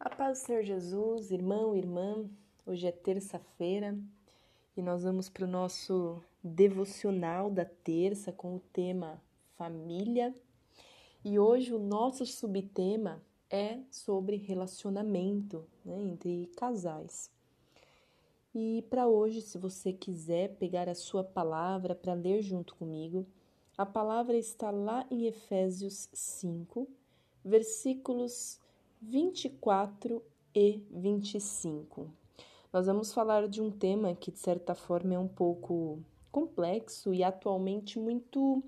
A paz do Senhor Jesus, irmão, irmã, hoje é terça-feira e nós vamos para o nosso devocional da terça com o tema família. E hoje o nosso subtema é sobre relacionamento né, entre casais. E para hoje, se você quiser pegar a sua palavra para ler junto comigo, a palavra está lá em Efésios 5, versículos 24 e 25. Nós vamos falar de um tema que, de certa forma, é um pouco complexo e atualmente muito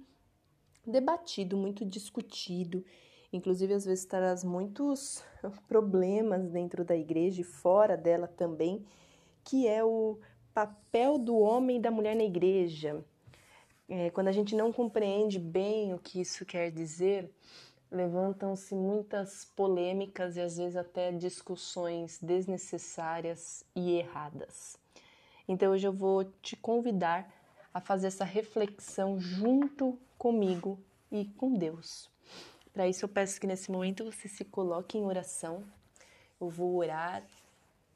debatido, muito discutido. Inclusive, às vezes traz muitos problemas dentro da igreja e fora dela também, que é o papel do homem e da mulher na igreja. É, quando a gente não compreende bem o que isso quer dizer, levantam-se muitas polêmicas e às vezes até discussões desnecessárias e erradas. Então hoje eu vou te convidar a fazer essa reflexão junto comigo e com Deus. Para isso eu peço que nesse momento você se coloque em oração. Eu vou orar,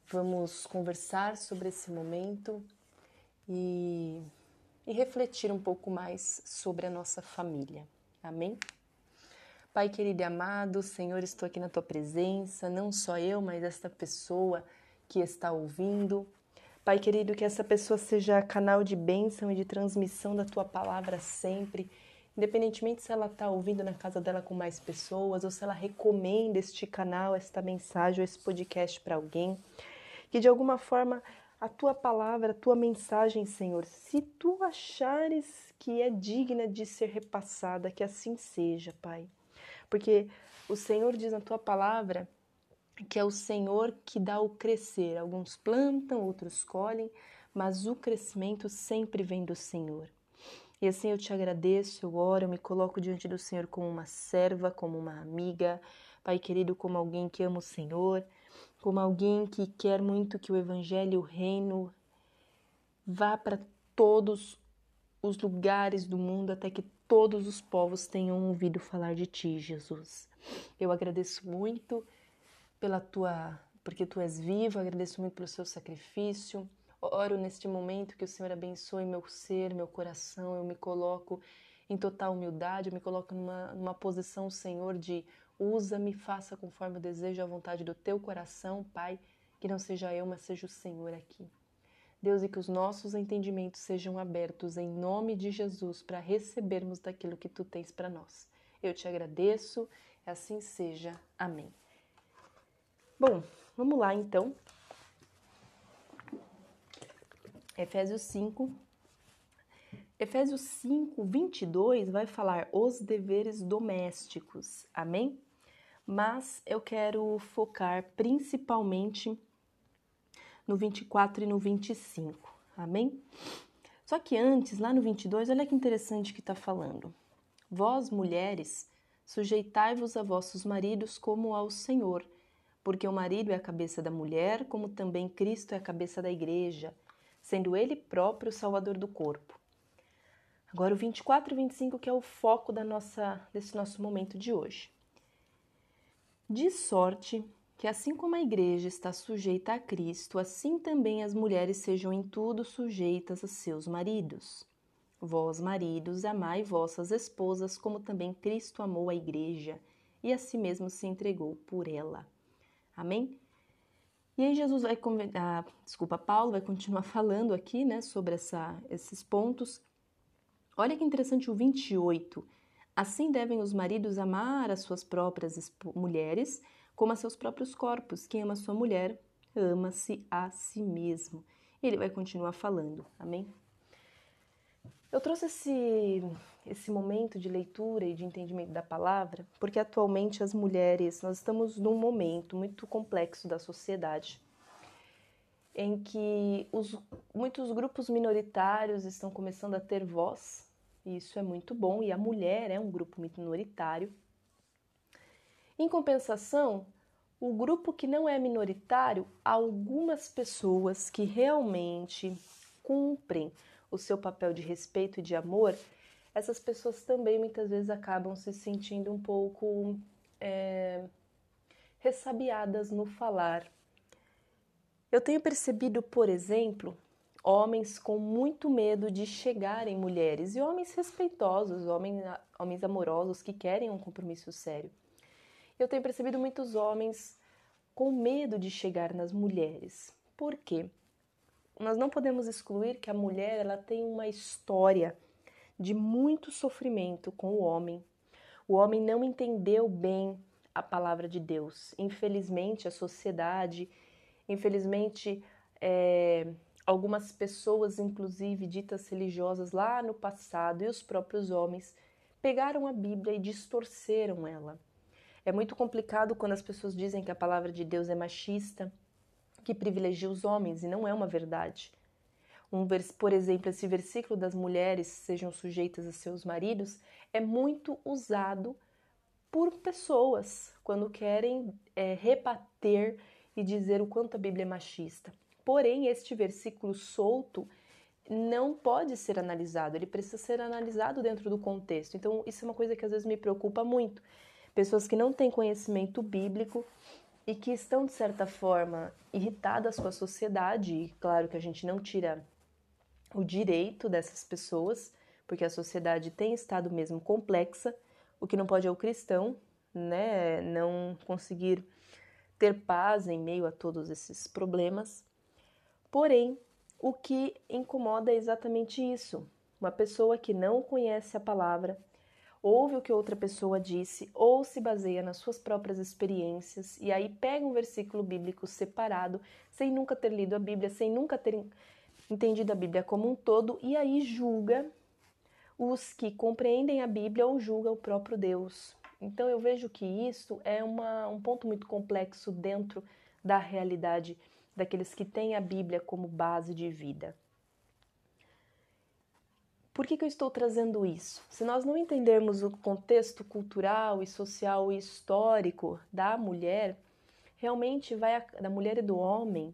vamos conversar sobre esse momento e, e refletir um pouco mais sobre a nossa família. Amém? Pai querido e amado, Senhor, estou aqui na tua presença, não só eu, mas esta pessoa que está ouvindo. Pai querido, que essa pessoa seja canal de bênção e de transmissão da tua palavra sempre, independentemente se ela está ouvindo na casa dela com mais pessoas ou se ela recomenda este canal, esta mensagem ou esse podcast para alguém. Que de alguma forma a tua palavra, a tua mensagem, Senhor, se tu achares que é digna de ser repassada, que assim seja, Pai. Porque o Senhor diz na tua palavra que é o Senhor que dá o crescer. Alguns plantam, outros colhem, mas o crescimento sempre vem do Senhor. E assim eu te agradeço, eu oro, eu me coloco diante do Senhor como uma serva, como uma amiga, Pai querido, como alguém que ama o Senhor, como alguém que quer muito que o Evangelho, o reino, vá para todos os lugares do mundo até que todos os povos tenham ouvido falar de ti, Jesus. Eu agradeço muito pela tua, porque tu és vivo, agradeço muito pelo seu sacrifício. Oro neste momento que o Senhor abençoe meu ser, meu coração. Eu me coloco em total humildade, eu me coloco numa, numa posição, Senhor, de usa-me, faça conforme o desejo e a vontade do teu coração, Pai. Que não seja eu, mas seja o Senhor aqui. Deus, e que os nossos entendimentos sejam abertos em nome de Jesus para recebermos daquilo que tu tens para nós. Eu te agradeço, assim seja. Amém. Bom, vamos lá então. Efésios 5. Efésios 5, 22 vai falar os deveres domésticos. Amém? Mas eu quero focar principalmente no 24 e no 25. Amém? Só que antes, lá no 22, olha que interessante que está falando. Vós, mulheres, sujeitai-vos a vossos maridos como ao Senhor, porque o marido é a cabeça da mulher, como também Cristo é a cabeça da igreja, sendo ele próprio o salvador do corpo. Agora o 24 e 25 que é o foco da nossa desse nosso momento de hoje. De sorte que assim como a igreja está sujeita a Cristo, assim também as mulheres sejam em tudo sujeitas a seus maridos. Vós, maridos, amai vossas esposas, como também Cristo amou a igreja e a si mesmo se entregou por ela. Amém? E aí Jesus vai, ah, desculpa, Paulo vai continuar falando aqui, né, sobre essa, esses pontos. Olha que interessante o 28. Assim devem os maridos amar as suas próprias mulheres, como a seus próprios corpos. Quem ama sua mulher, ama-se a si mesmo. Ele vai continuar falando, amém? Eu trouxe esse, esse momento de leitura e de entendimento da palavra porque atualmente as mulheres, nós estamos num momento muito complexo da sociedade em que os, muitos grupos minoritários estão começando a ter voz, e isso é muito bom, e a mulher é um grupo minoritário, em compensação, o grupo que não é minoritário, algumas pessoas que realmente cumprem o seu papel de respeito e de amor, essas pessoas também muitas vezes acabam se sentindo um pouco é, ressabiadas no falar. Eu tenho percebido, por exemplo, homens com muito medo de chegar em mulheres e homens respeitosos, homens, homens amorosos que querem um compromisso sério. Eu tenho percebido muitos homens com medo de chegar nas mulheres. Por quê? Nós não podemos excluir que a mulher ela tem uma história de muito sofrimento com o homem. O homem não entendeu bem a palavra de Deus. Infelizmente, a sociedade, infelizmente, é, algumas pessoas, inclusive ditas religiosas lá no passado, e os próprios homens, pegaram a Bíblia e distorceram ela. É muito complicado quando as pessoas dizem que a palavra de Deus é machista, que privilegia os homens, e não é uma verdade. Um vers, por exemplo, esse versículo das mulheres sejam sujeitas a seus maridos é muito usado por pessoas quando querem é, rebater e dizer o quanto a Bíblia é machista. Porém, este versículo solto não pode ser analisado, ele precisa ser analisado dentro do contexto. Então, isso é uma coisa que às vezes me preocupa muito. Pessoas que não têm conhecimento bíblico e que estão, de certa forma, irritadas com a sociedade, e claro que a gente não tira o direito dessas pessoas, porque a sociedade tem estado mesmo complexa. O que não pode é o cristão, né, não conseguir ter paz em meio a todos esses problemas. Porém, o que incomoda é exatamente isso. Uma pessoa que não conhece a palavra, ouve o que outra pessoa disse ou se baseia nas suas próprias experiências e aí pega um versículo bíblico separado, sem nunca ter lido a Bíblia, sem nunca ter entendido a Bíblia como um todo e aí julga os que compreendem a Bíblia ou julga o próprio Deus. Então eu vejo que isso é uma, um ponto muito complexo dentro da realidade daqueles que têm a Bíblia como base de vida. Por que, que eu estou trazendo isso? Se nós não entendermos o contexto cultural e social e histórico da mulher, realmente vai da mulher e do homem,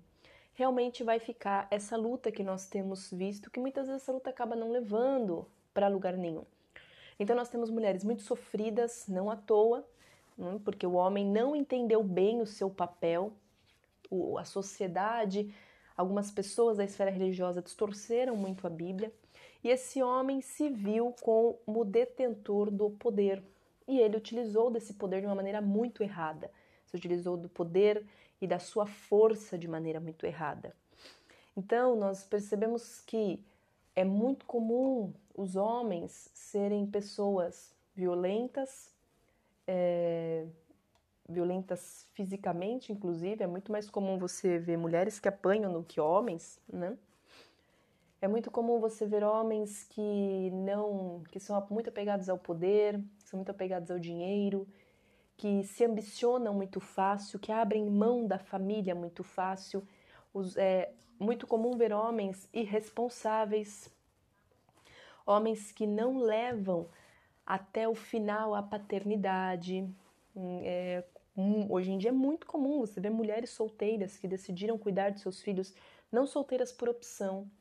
realmente vai ficar essa luta que nós temos visto, que muitas vezes essa luta acaba não levando para lugar nenhum. Então nós temos mulheres muito sofridas, não à toa, hum, porque o homem não entendeu bem o seu papel, a sociedade, algumas pessoas da esfera religiosa distorceram muito a Bíblia, e esse homem se viu como detentor do poder. E ele utilizou desse poder de uma maneira muito errada. Se utilizou do poder e da sua força de maneira muito errada. Então, nós percebemos que é muito comum os homens serem pessoas violentas, é, violentas fisicamente, inclusive. É muito mais comum você ver mulheres que apanham do que homens, né? É muito comum você ver homens que não, que são muito apegados ao poder, são muito apegados ao dinheiro, que se ambicionam muito fácil, que abrem mão da família muito fácil. Os, é muito comum ver homens irresponsáveis, homens que não levam até o final a paternidade. Hum, é, hoje em dia é muito comum você ver mulheres solteiras que decidiram cuidar de seus filhos, não solteiras por opção,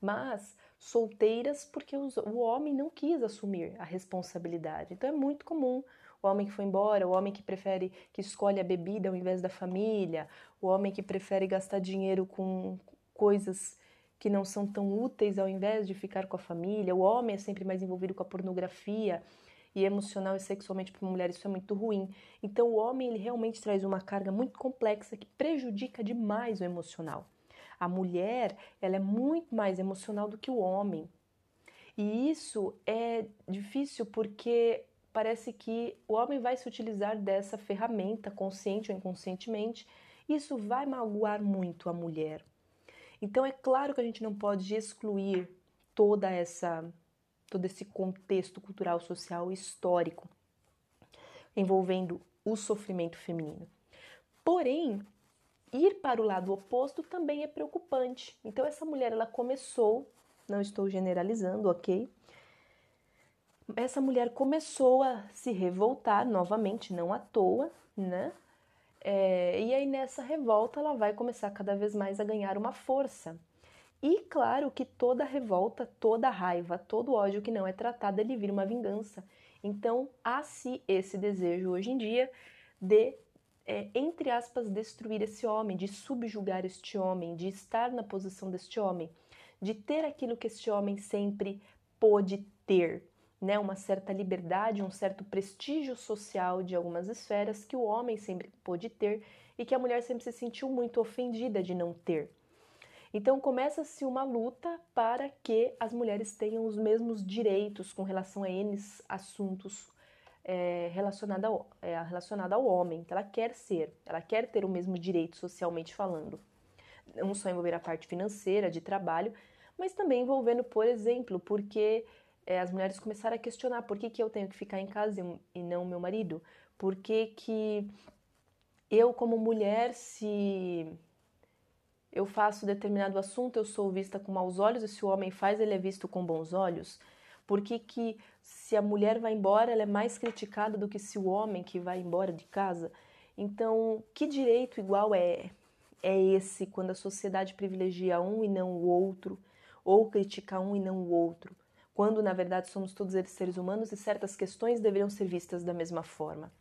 mas solteiras porque o homem não quis assumir a responsabilidade. Então é muito comum o homem que foi embora, o homem que prefere, que escolhe a bebida ao invés da família, o homem que prefere gastar dinheiro com coisas que não são tão úteis ao invés de ficar com a família, o homem é sempre mais envolvido com a pornografia e emocional e sexualmente para uma mulher isso é muito ruim. Então o homem ele realmente traz uma carga muito complexa que prejudica demais o emocional. A mulher, ela é muito mais emocional do que o homem. E isso é difícil porque parece que o homem vai se utilizar dessa ferramenta, consciente ou inconscientemente, isso vai magoar muito a mulher. Então é claro que a gente não pode excluir toda essa todo esse contexto cultural, social histórico envolvendo o sofrimento feminino. Porém, ir para o lado oposto também é preocupante. Então essa mulher ela começou, não estou generalizando, OK? essa mulher começou a se revoltar novamente, não à toa, né? É, e aí nessa revolta ela vai começar cada vez mais a ganhar uma força. E claro que toda revolta, toda raiva, todo ódio que não é tratado, ele vira uma vingança. Então há-se esse desejo hoje em dia de é, entre aspas, destruir esse homem, de subjugar este homem, de estar na posição deste homem, de ter aquilo que este homem sempre pôde ter, né? Uma certa liberdade, um certo prestígio social de algumas esferas que o homem sempre pôde ter e que a mulher sempre se sentiu muito ofendida de não ter. Então começa-se uma luta para que as mulheres tenham os mesmos direitos com relação a N assuntos é, relacionados ao, é, relacionado ao homem, que ela quer ser, ela quer ter o mesmo direito socialmente falando. Não só envolver a parte financeira, de trabalho, mas também envolvendo, por exemplo, porque é, as mulheres começaram a questionar por que, que eu tenho que ficar em casa e não meu marido, por que, que eu, como mulher, se eu faço determinado assunto, eu sou vista com maus olhos, e se o homem faz, ele é visto com bons olhos? Por que, que se a mulher vai embora, ela é mais criticada do que se o homem que vai embora de casa? Então, que direito igual é, é esse quando a sociedade privilegia um e não o outro, ou critica um e não o outro? Quando, na verdade, somos todos eles seres humanos e certas questões deveriam ser vistas da mesma forma.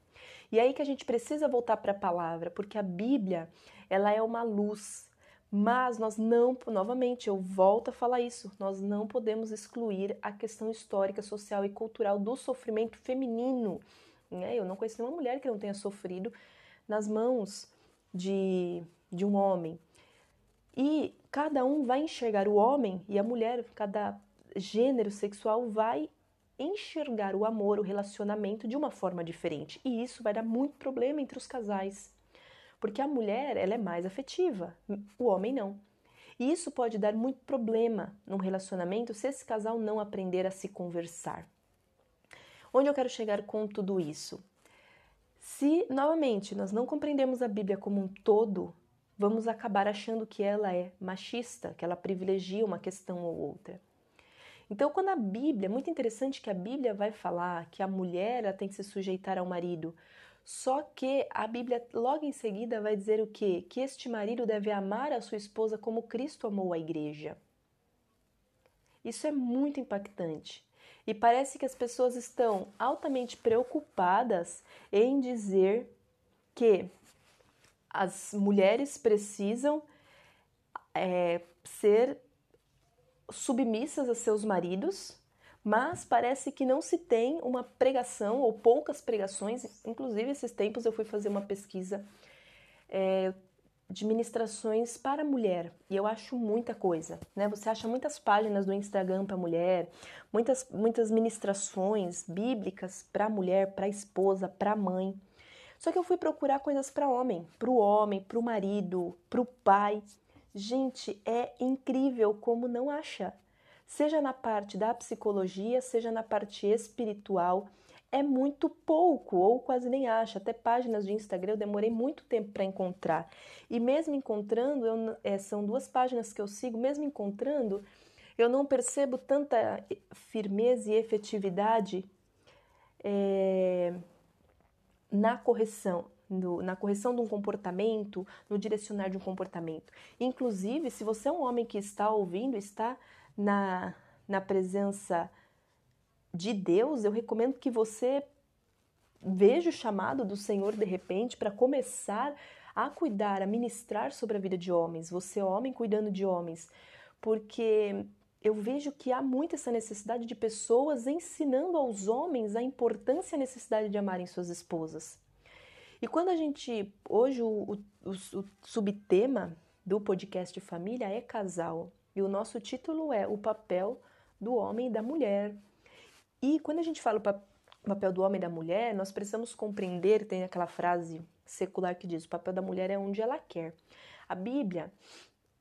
E é aí que a gente precisa voltar para a palavra, porque a Bíblia, ela é uma luz, mas nós não, novamente, eu volto a falar isso, nós não podemos excluir a questão histórica, social e cultural do sofrimento feminino. Né? Eu não conheço nenhuma mulher que não tenha sofrido nas mãos de, de um homem. E cada um vai enxergar o homem e a mulher, cada gênero sexual vai enxergar o amor, o relacionamento de uma forma diferente. E isso vai dar muito problema entre os casais. Porque a mulher, ela é mais afetiva, o homem não. E isso pode dar muito problema num relacionamento se esse casal não aprender a se conversar. Onde eu quero chegar com tudo isso? Se, novamente, nós não compreendemos a Bíblia como um todo, vamos acabar achando que ela é machista, que ela privilegia uma questão ou outra. Então, quando a Bíblia, é muito interessante que a Bíblia vai falar que a mulher tem que se sujeitar ao marido, só que a Bíblia logo em seguida vai dizer o quê? Que este marido deve amar a sua esposa como Cristo amou a igreja. Isso é muito impactante. E parece que as pessoas estão altamente preocupadas em dizer que as mulheres precisam é, ser submissas a seus maridos mas parece que não se tem uma pregação ou poucas pregações. Inclusive, esses tempos eu fui fazer uma pesquisa é, de ministrações para mulher e eu acho muita coisa, né? Você acha muitas páginas do Instagram para mulher, muitas muitas ministrações bíblicas para mulher, para esposa, para mãe. Só que eu fui procurar coisas para homem, para o homem, para o marido, para o pai. Gente, é incrível como não acha seja na parte da psicologia, seja na parte espiritual, é muito pouco ou quase nem acha. Até páginas de Instagram eu demorei muito tempo para encontrar. E mesmo encontrando, eu, é, são duas páginas que eu sigo, mesmo encontrando, eu não percebo tanta firmeza e efetividade é, na correção. No, na correção de um comportamento, no direcionar de um comportamento. Inclusive, se você é um homem que está ouvindo, está na, na presença de Deus, eu recomendo que você veja o chamado do Senhor de repente para começar a cuidar, a ministrar sobre a vida de homens, você homem cuidando de homens, porque eu vejo que há muito essa necessidade de pessoas ensinando aos homens a importância e a necessidade de amarem suas esposas. E quando a gente, hoje o, o, o subtema do podcast Família é casal, e o nosso título é O Papel do Homem e da Mulher. E quando a gente fala o papel do homem e da mulher, nós precisamos compreender, tem aquela frase secular que diz: o papel da mulher é onde ela quer. A Bíblia,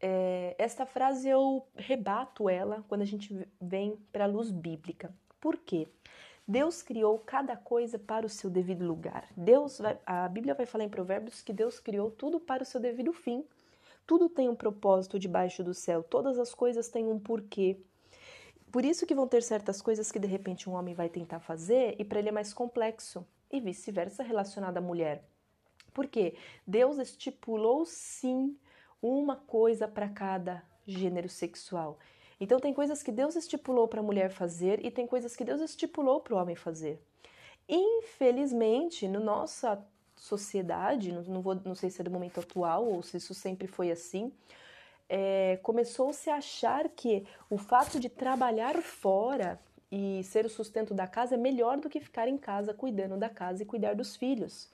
é, esta frase eu rebato ela quando a gente vem para a luz bíblica. Por quê? Deus criou cada coisa para o seu devido lugar. Deus vai, a Bíblia vai falar em Provérbios que Deus criou tudo para o seu devido fim. Tudo tem um propósito debaixo do céu, todas as coisas têm um porquê. Por isso que vão ter certas coisas que de repente um homem vai tentar fazer e para ele é mais complexo, e vice-versa relacionado à mulher. Por quê? Deus estipulou sim uma coisa para cada gênero sexual. Então tem coisas que Deus estipulou para a mulher fazer e tem coisas que Deus estipulou para o homem fazer. Infelizmente, no nossa sociedade, não, vou, não sei se é do momento atual ou se isso sempre foi assim, é, começou-se a achar que o fato de trabalhar fora e ser o sustento da casa é melhor do que ficar em casa cuidando da casa e cuidar dos filhos.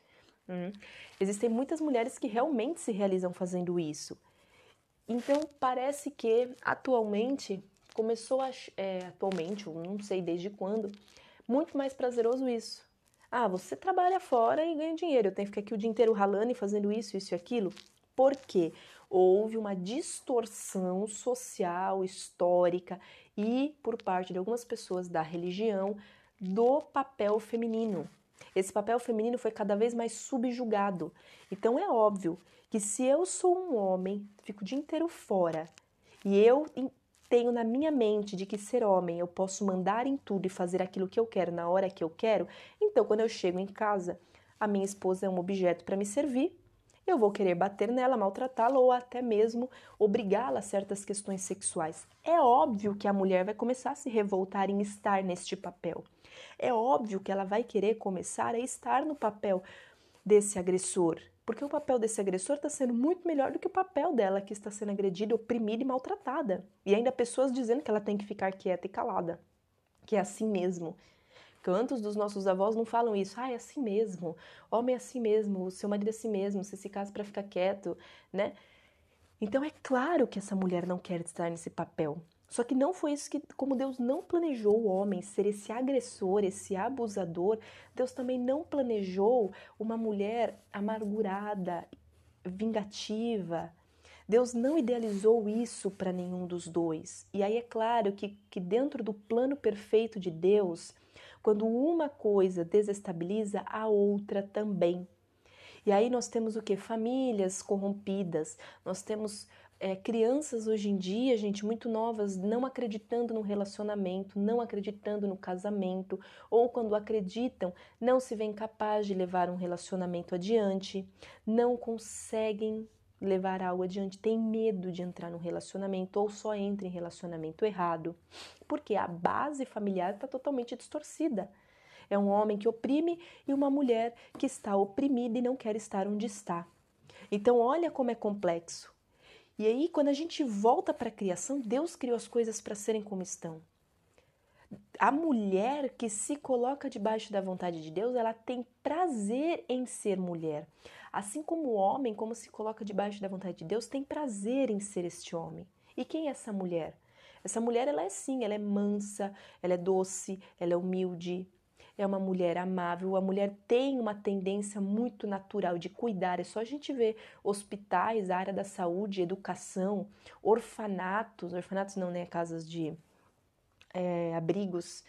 Hum. Existem muitas mulheres que realmente se realizam fazendo isso. Então parece que atualmente começou a é, atualmente, não sei desde quando, muito mais prazeroso isso. Ah, você trabalha fora e ganha dinheiro. Eu tenho que ficar aqui o dia inteiro ralando e fazendo isso, isso e aquilo. Por quê? Houve uma distorção social, histórica e por parte de algumas pessoas da religião do papel feminino. Esse papel feminino foi cada vez mais subjugado. Então é óbvio que se eu sou um homem, fico o dia inteiro fora, e eu tenho na minha mente de que ser homem eu posso mandar em tudo e fazer aquilo que eu quero na hora que eu quero, então quando eu chego em casa, a minha esposa é um objeto para me servir, eu vou querer bater nela, maltratá-la ou até mesmo obrigá-la a certas questões sexuais. É óbvio que a mulher vai começar a se revoltar em estar neste papel. É óbvio que ela vai querer começar a estar no papel desse agressor, porque o papel desse agressor está sendo muito melhor do que o papel dela que está sendo agredida, oprimida e maltratada. E ainda pessoas dizendo que ela tem que ficar quieta e calada, que é assim mesmo. Quantos dos nossos avós não falam isso? Ah, é assim mesmo. Homem é assim mesmo, o seu marido é assim mesmo, você se casa para ficar quieto, né? Então é claro que essa mulher não quer estar nesse papel. Só que não foi isso que, como Deus não planejou o homem ser esse agressor, esse abusador, Deus também não planejou uma mulher amargurada, vingativa. Deus não idealizou isso para nenhum dos dois. E aí é claro que, que dentro do plano perfeito de Deus, quando uma coisa desestabiliza, a outra também. E aí nós temos o que? Famílias corrompidas, nós temos é, crianças hoje em dia, gente, muito novas, não acreditando no relacionamento, não acreditando no casamento, ou quando acreditam, não se veem capazes de levar um relacionamento adiante, não conseguem levar algo adiante, tem medo de entrar no relacionamento ou só entra em relacionamento errado, porque a base familiar está totalmente distorcida. É um homem que oprime e uma mulher que está oprimida e não quer estar onde está. Então, olha como é complexo. E aí, quando a gente volta para a criação, Deus criou as coisas para serem como estão. A mulher que se coloca debaixo da vontade de Deus, ela tem prazer em ser mulher. Assim como o homem, como se coloca debaixo da vontade de Deus, tem prazer em ser este homem. E quem é essa mulher? Essa mulher, ela é sim, ela é mansa, ela é doce, ela é humilde, é uma mulher amável, a mulher tem uma tendência muito natural de cuidar. É só a gente ver hospitais, área da saúde, educação, orfanatos, orfanatos não, né? Casas de é, abrigos.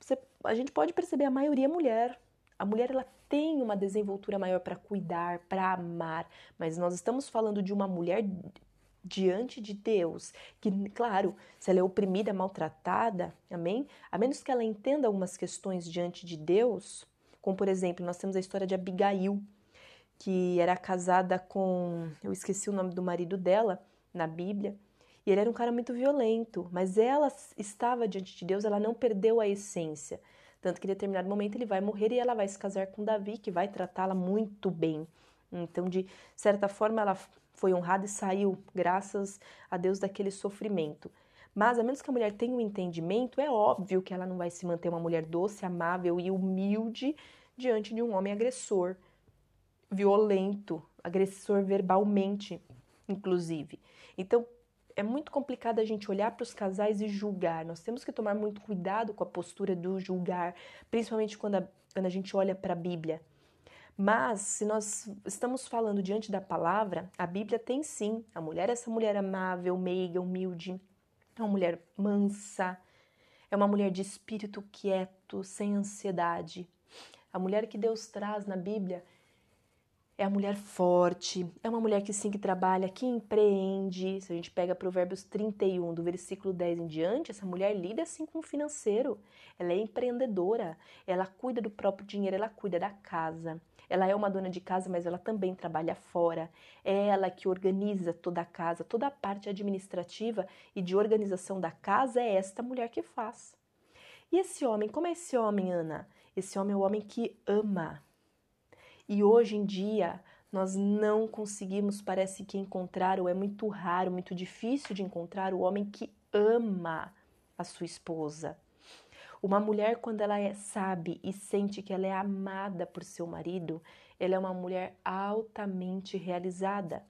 Você, a gente pode perceber a maioria é mulher. A mulher ela tem uma desenvoltura maior para cuidar, para amar, mas nós estamos falando de uma mulher diante de Deus, que, claro, se ela é oprimida, maltratada, amém? A menos que ela entenda algumas questões diante de Deus, como por exemplo, nós temos a história de Abigail, que era casada com, eu esqueci o nome do marido dela na Bíblia, e ele era um cara muito violento, mas ela estava diante de Deus, ela não perdeu a essência. Tanto que em determinado momento ele vai morrer e ela vai se casar com Davi, que vai tratá-la muito bem. Então, de certa forma, ela foi honrada e saiu, graças a Deus, daquele sofrimento. Mas, a menos que a mulher tenha um entendimento, é óbvio que ela não vai se manter uma mulher doce, amável e humilde diante de um homem agressor, violento, agressor verbalmente, inclusive. Então, é muito complicado a gente olhar para os casais e julgar. Nós temos que tomar muito cuidado com a postura do julgar, principalmente quando a, quando a gente olha para a Bíblia. Mas, se nós estamos falando diante da palavra, a Bíblia tem sim. A mulher é essa mulher amável, meiga, humilde, é uma mulher mansa, é uma mulher de espírito quieto, sem ansiedade. A mulher que Deus traz na Bíblia é a mulher forte, é uma mulher que sim que trabalha, que empreende. Se a gente pega Provérbios 31, do versículo 10 em diante, essa mulher lida assim com o financeiro. Ela é empreendedora, ela cuida do próprio dinheiro, ela cuida da casa. Ela é uma dona de casa, mas ela também trabalha fora. É ela que organiza toda a casa, toda a parte administrativa e de organização da casa é esta mulher que faz. E esse homem, como é esse homem, Ana? Esse homem é o homem que ama. E hoje em dia, nós não conseguimos, parece que encontrar, ou é muito raro, muito difícil de encontrar o homem que ama a sua esposa. Uma mulher, quando ela é, sabe e sente que ela é amada por seu marido, ela é uma mulher altamente realizada.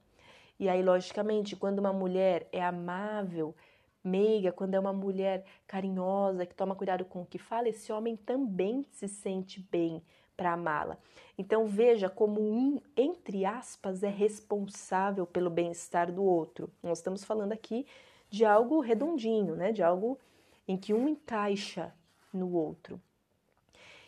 E aí, logicamente, quando uma mulher é amável, meiga, quando é uma mulher carinhosa, que toma cuidado com o que fala, esse homem também se sente bem para amá-la. Então veja como um, entre aspas, é responsável pelo bem-estar do outro. Nós estamos falando aqui de algo redondinho, né? De algo em que um encaixa no outro.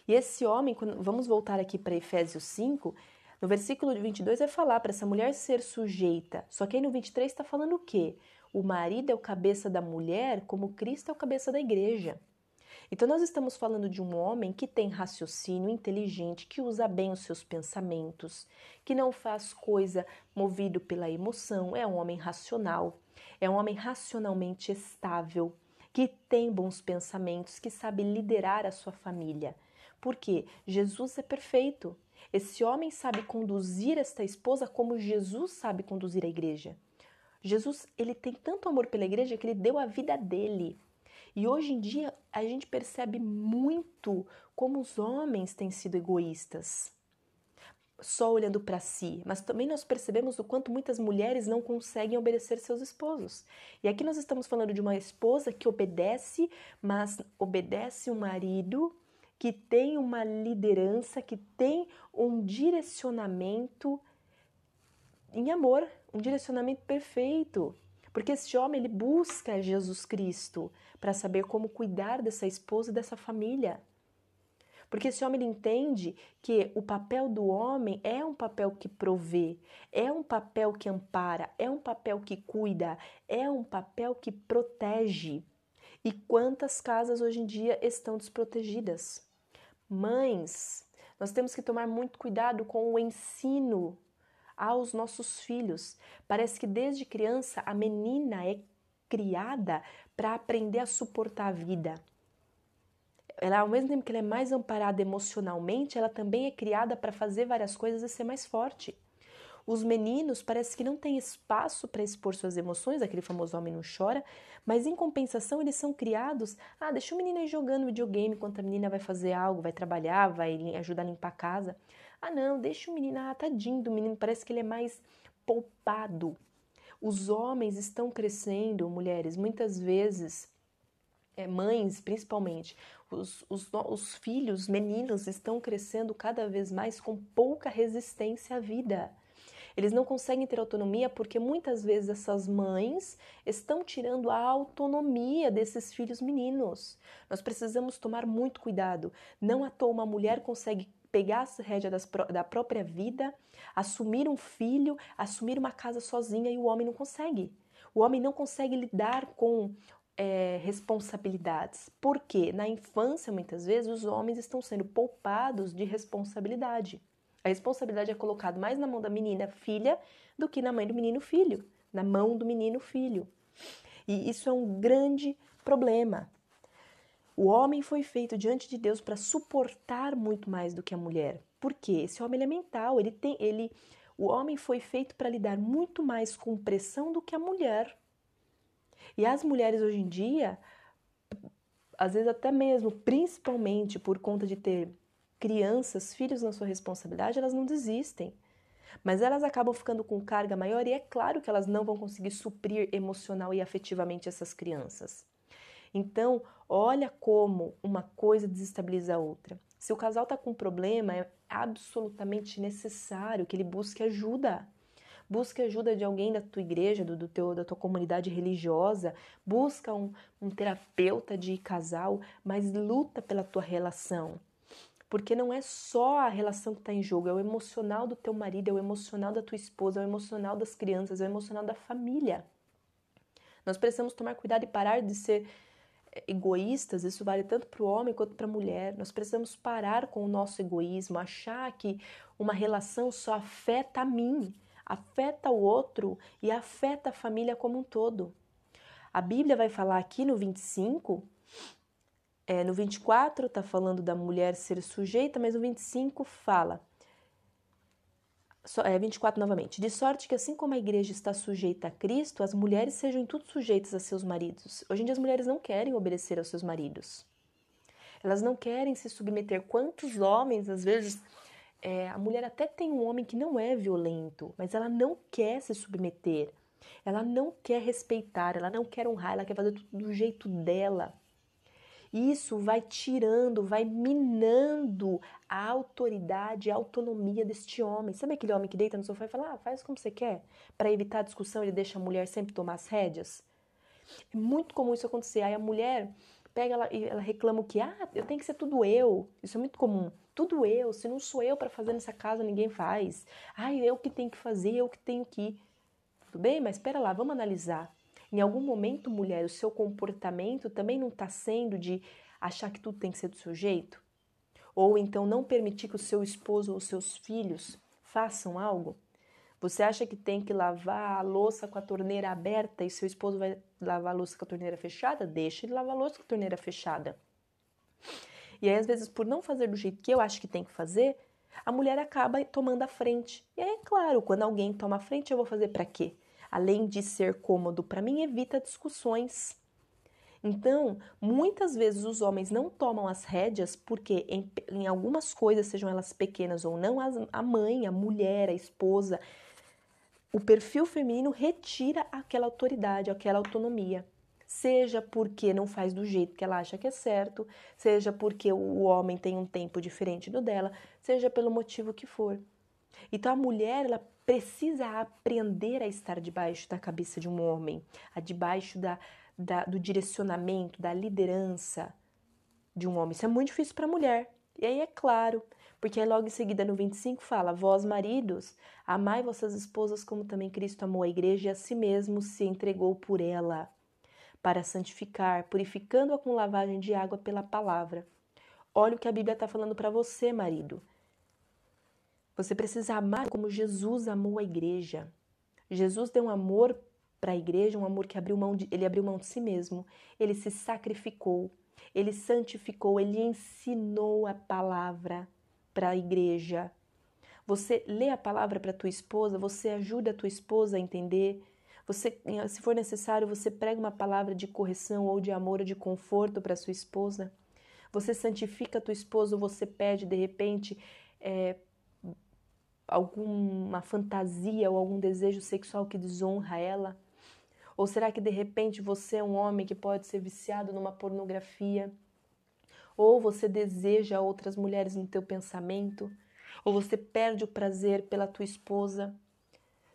E esse homem, quando, vamos voltar aqui para Efésios 5, no versículo 22 vai falar para essa mulher ser sujeita. Só que aí no 23 está falando o quê? O marido é o cabeça da mulher, como Cristo é o cabeça da igreja. Então, nós estamos falando de um homem que tem raciocínio inteligente, que usa bem os seus pensamentos, que não faz coisa movido pela emoção, é um homem racional, é um homem racionalmente estável, que tem bons pensamentos, que sabe liderar a sua família. Porque Jesus é perfeito. Esse homem sabe conduzir esta esposa como Jesus sabe conduzir a igreja. Jesus, ele tem tanto amor pela igreja que ele deu a vida dele e hoje em dia a gente percebe muito como os homens têm sido egoístas, só olhando para si, mas também nós percebemos o quanto muitas mulheres não conseguem obedecer seus esposos. E aqui nós estamos falando de uma esposa que obedece, mas obedece o marido que tem uma liderança, que tem um direcionamento em amor, um direcionamento perfeito. Porque esse homem ele busca Jesus Cristo para saber como cuidar dessa esposa e dessa família. Porque esse homem entende que o papel do homem é um papel que provê, é um papel que ampara, é um papel que cuida, é um papel que protege. E quantas casas hoje em dia estão desprotegidas? Mães, nós temos que tomar muito cuidado com o ensino aos nossos filhos. Parece que desde criança a menina é criada para aprender a suportar a vida. Ela, ao mesmo tempo que ela é mais amparada emocionalmente, ela também é criada para fazer várias coisas e ser mais forte. Os meninos parece que não têm espaço para expor suas emoções, aquele famoso homem não chora, mas em compensação eles são criados, ah, deixa o menino aí jogando videogame enquanto a menina vai fazer algo, vai trabalhar, vai ajudar a limpar a casa. Ah, não, deixa o menino, ah, tadinho do menino, parece que ele é mais poupado. Os homens estão crescendo, mulheres, muitas vezes, é, mães principalmente, os, os, os filhos, meninos, estão crescendo cada vez mais com pouca resistência à vida. Eles não conseguem ter autonomia porque muitas vezes essas mães estão tirando a autonomia desses filhos meninos. Nós precisamos tomar muito cuidado. Não à toa uma mulher consegue pegar a rédea das, da própria vida, assumir um filho, assumir uma casa sozinha e o homem não consegue. O homem não consegue lidar com é, responsabilidades. Porque na infância, muitas vezes, os homens estão sendo poupados de responsabilidade. A responsabilidade é colocada mais na mão da menina filha do que na mãe do menino filho, na mão do menino filho. E isso é um grande problema. O homem foi feito diante de Deus para suportar muito mais do que a mulher. Por quê? Esse homem é mental, ele tem, ele, o homem foi feito para lidar muito mais com pressão do que a mulher. E as mulheres hoje em dia, às vezes até mesmo, principalmente por conta de ter crianças, filhos na sua responsabilidade, elas não desistem. Mas elas acabam ficando com carga maior e é claro que elas não vão conseguir suprir emocional e afetivamente essas crianças. Então, olha como uma coisa desestabiliza a outra. Se o casal está com um problema, é absolutamente necessário que ele busque ajuda. Busque ajuda de alguém da tua igreja, do, do teu, da tua comunidade religiosa. Busca um, um terapeuta de casal, mas luta pela tua relação. Porque não é só a relação que está em jogo, é o emocional do teu marido, é o emocional da tua esposa, é o emocional das crianças, é o emocional da família. Nós precisamos tomar cuidado e parar de ser egoístas, isso vale tanto para o homem quanto para a mulher. Nós precisamos parar com o nosso egoísmo, achar que uma relação só afeta a mim, afeta o outro e afeta a família como um todo. A Bíblia vai falar aqui no 25, é, no 24 está falando da mulher ser sujeita, mas no 25 fala: é, 24 novamente. De sorte que, assim como a igreja está sujeita a Cristo, as mulheres sejam em tudo sujeitas a seus maridos. Hoje em dia, as mulheres não querem obedecer aos seus maridos. Elas não querem se submeter. Quantos homens, às vezes, é, a mulher até tem um homem que não é violento, mas ela não quer se submeter. Ela não quer respeitar, ela não quer honrar, ela quer fazer tudo do jeito dela. Isso vai tirando, vai minando a autoridade, a autonomia deste homem. Sabe aquele homem que deita no sofá e fala, ah, faz como você quer? Para evitar a discussão, ele deixa a mulher sempre tomar as rédeas? É muito comum isso acontecer. Aí a mulher pega ela, e ela reclama que? Ah, eu tenho que ser tudo eu. Isso é muito comum. Tudo eu. Se não sou eu para fazer nessa casa, ninguém faz. Ah, eu que tenho que fazer, eu que tenho que. Tudo bem, mas espera lá, vamos analisar. Em algum momento, mulher, o seu comportamento também não está sendo de achar que tudo tem que ser do seu jeito? Ou então não permitir que o seu esposo ou os seus filhos façam algo? Você acha que tem que lavar a louça com a torneira aberta e seu esposo vai lavar a louça com a torneira fechada? Deixa ele lavar a louça com a torneira fechada. E aí, às vezes, por não fazer do jeito que eu acho que tem que fazer, a mulher acaba tomando a frente. E aí, é claro, quando alguém toma a frente, eu vou fazer para quê? além de ser cômodo para mim, evita discussões. Então, muitas vezes os homens não tomam as rédeas porque, em, em algumas coisas, sejam elas pequenas ou não, a mãe, a mulher, a esposa, o perfil feminino retira aquela autoridade, aquela autonomia. Seja porque não faz do jeito que ela acha que é certo, seja porque o homem tem um tempo diferente do dela, seja pelo motivo que for. Então a mulher ela precisa aprender a estar debaixo da cabeça de um homem, a debaixo da, da, do direcionamento, da liderança de um homem. Isso é muito difícil para a mulher. E aí é claro, porque logo em seguida no 25 fala: Vós, maridos, amai vossas esposas como também Cristo amou a igreja e a si mesmo se entregou por ela, para santificar, purificando-a com lavagem de água pela palavra. Olha o que a Bíblia está falando para você, marido. Você precisa amar como Jesus amou a igreja. Jesus deu um amor para a igreja, um amor que abriu mão de, ele abriu mão de si mesmo. Ele se sacrificou, ele santificou, ele ensinou a palavra para a igreja. Você lê a palavra para tua esposa, você ajuda a tua esposa a entender. Você, se for necessário, você prega uma palavra de correção ou de amor ou de conforto para sua esposa. Você santifica a tua esposa você pede de repente é, alguma fantasia ou algum desejo sexual que desonra ela? Ou será que de repente você é um homem que pode ser viciado numa pornografia? Ou você deseja outras mulheres no teu pensamento? Ou você perde o prazer pela tua esposa?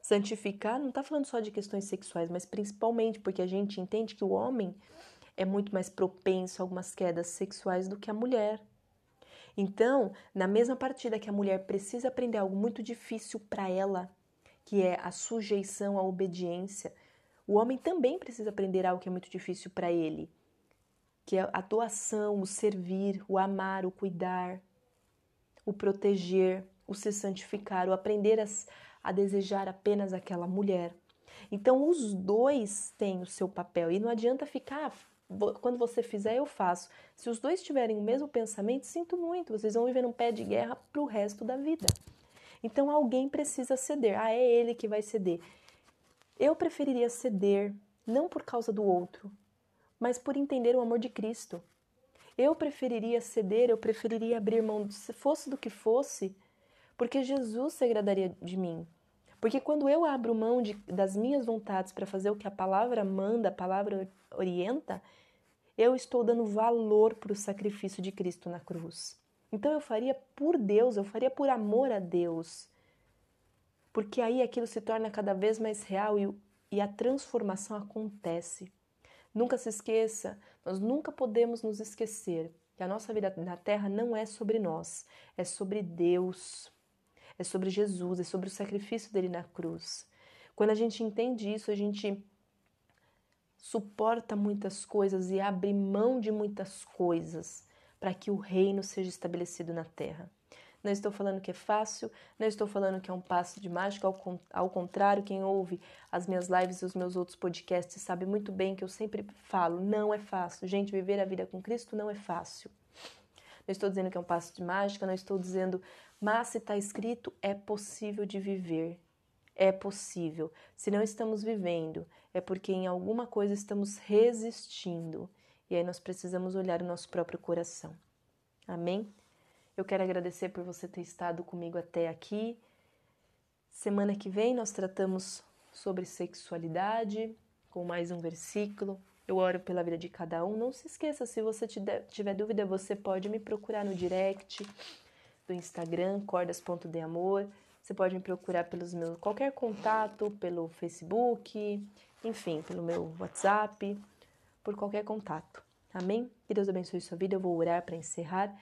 Santificar não está falando só de questões sexuais, mas principalmente porque a gente entende que o homem é muito mais propenso a algumas quedas sexuais do que a mulher. Então, na mesma partida que a mulher precisa aprender algo muito difícil para ela, que é a sujeição, a obediência, o homem também precisa aprender algo que é muito difícil para ele, que é a doação, o servir, o amar, o cuidar, o proteger, o se santificar, o aprender a, a desejar apenas aquela mulher. Então, os dois têm o seu papel e não adianta ficar quando você fizer, eu faço. Se os dois tiverem o mesmo pensamento, sinto muito, vocês vão viver um pé de guerra para o resto da vida. Então alguém precisa ceder. Ah, é ele que vai ceder. Eu preferiria ceder, não por causa do outro, mas por entender o amor de Cristo. Eu preferiria ceder, eu preferiria abrir mão, se fosse do que fosse, porque Jesus se agradaria de mim. Porque quando eu abro mão de, das minhas vontades para fazer o que a palavra manda, a palavra orienta, eu estou dando valor para o sacrifício de Cristo na cruz. Então eu faria por Deus, eu faria por amor a Deus. Porque aí aquilo se torna cada vez mais real e, e a transformação acontece. Nunca se esqueça, nós nunca podemos nos esquecer que a nossa vida na terra não é sobre nós, é sobre Deus, é sobre Jesus, é sobre o sacrifício dele na cruz. Quando a gente entende isso, a gente suporta muitas coisas e abre mão de muitas coisas para que o reino seja estabelecido na terra. Não estou falando que é fácil, não estou falando que é um passo de mágica, ao, ao contrário, quem ouve as minhas lives e os meus outros podcasts sabe muito bem que eu sempre falo: não é fácil. Gente, viver a vida com Cristo não é fácil. Não estou dizendo que é um passo de mágica, não estou dizendo Mas se está escrito, é possível de viver. É possível. Se não estamos vivendo, é porque em alguma coisa estamos resistindo. E aí nós precisamos olhar o nosso próprio coração. Amém? Eu quero agradecer por você ter estado comigo até aqui. Semana que vem nós tratamos sobre sexualidade, com mais um versículo. Eu oro pela vida de cada um. Não se esqueça, se você tiver dúvida, você pode me procurar no direct do Instagram, cordas.deamor. Você pode me procurar pelos meus qualquer contato, pelo Facebook, enfim, pelo meu WhatsApp, por qualquer contato. Amém? Que Deus abençoe sua vida. Eu vou orar para encerrar.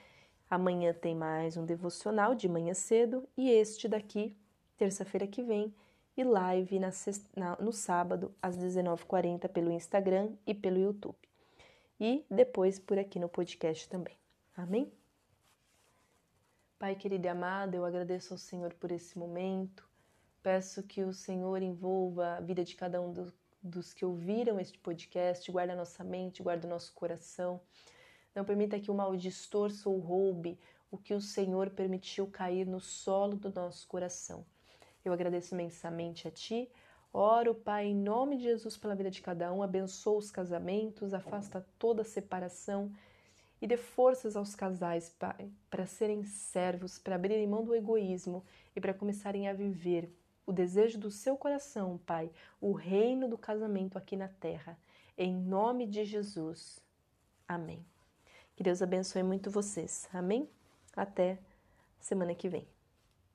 Amanhã tem mais um devocional de manhã cedo e este daqui, terça-feira que vem, e live na, na, no sábado às 19h40 pelo Instagram e pelo YouTube. E depois por aqui no podcast também. Amém? Pai querido e amado, eu agradeço ao Senhor por esse momento. Peço que o Senhor envolva a vida de cada um do, dos que ouviram este podcast, guarda a nossa mente, guarda o nosso coração. Não permita que o mal distorça ou roube o que o Senhor permitiu cair no solo do nosso coração. Eu agradeço imensamente a Ti. Oro, Pai, em nome de Jesus pela vida de cada um, abençoa os casamentos, afasta toda separação e dê forças aos casais, Pai, para serem servos, para abrirem mão do egoísmo e para começarem a viver o desejo do seu coração, Pai, o reino do casamento aqui na terra. Em nome de Jesus. Amém. Que Deus abençoe muito vocês. Amém? Até semana que vem.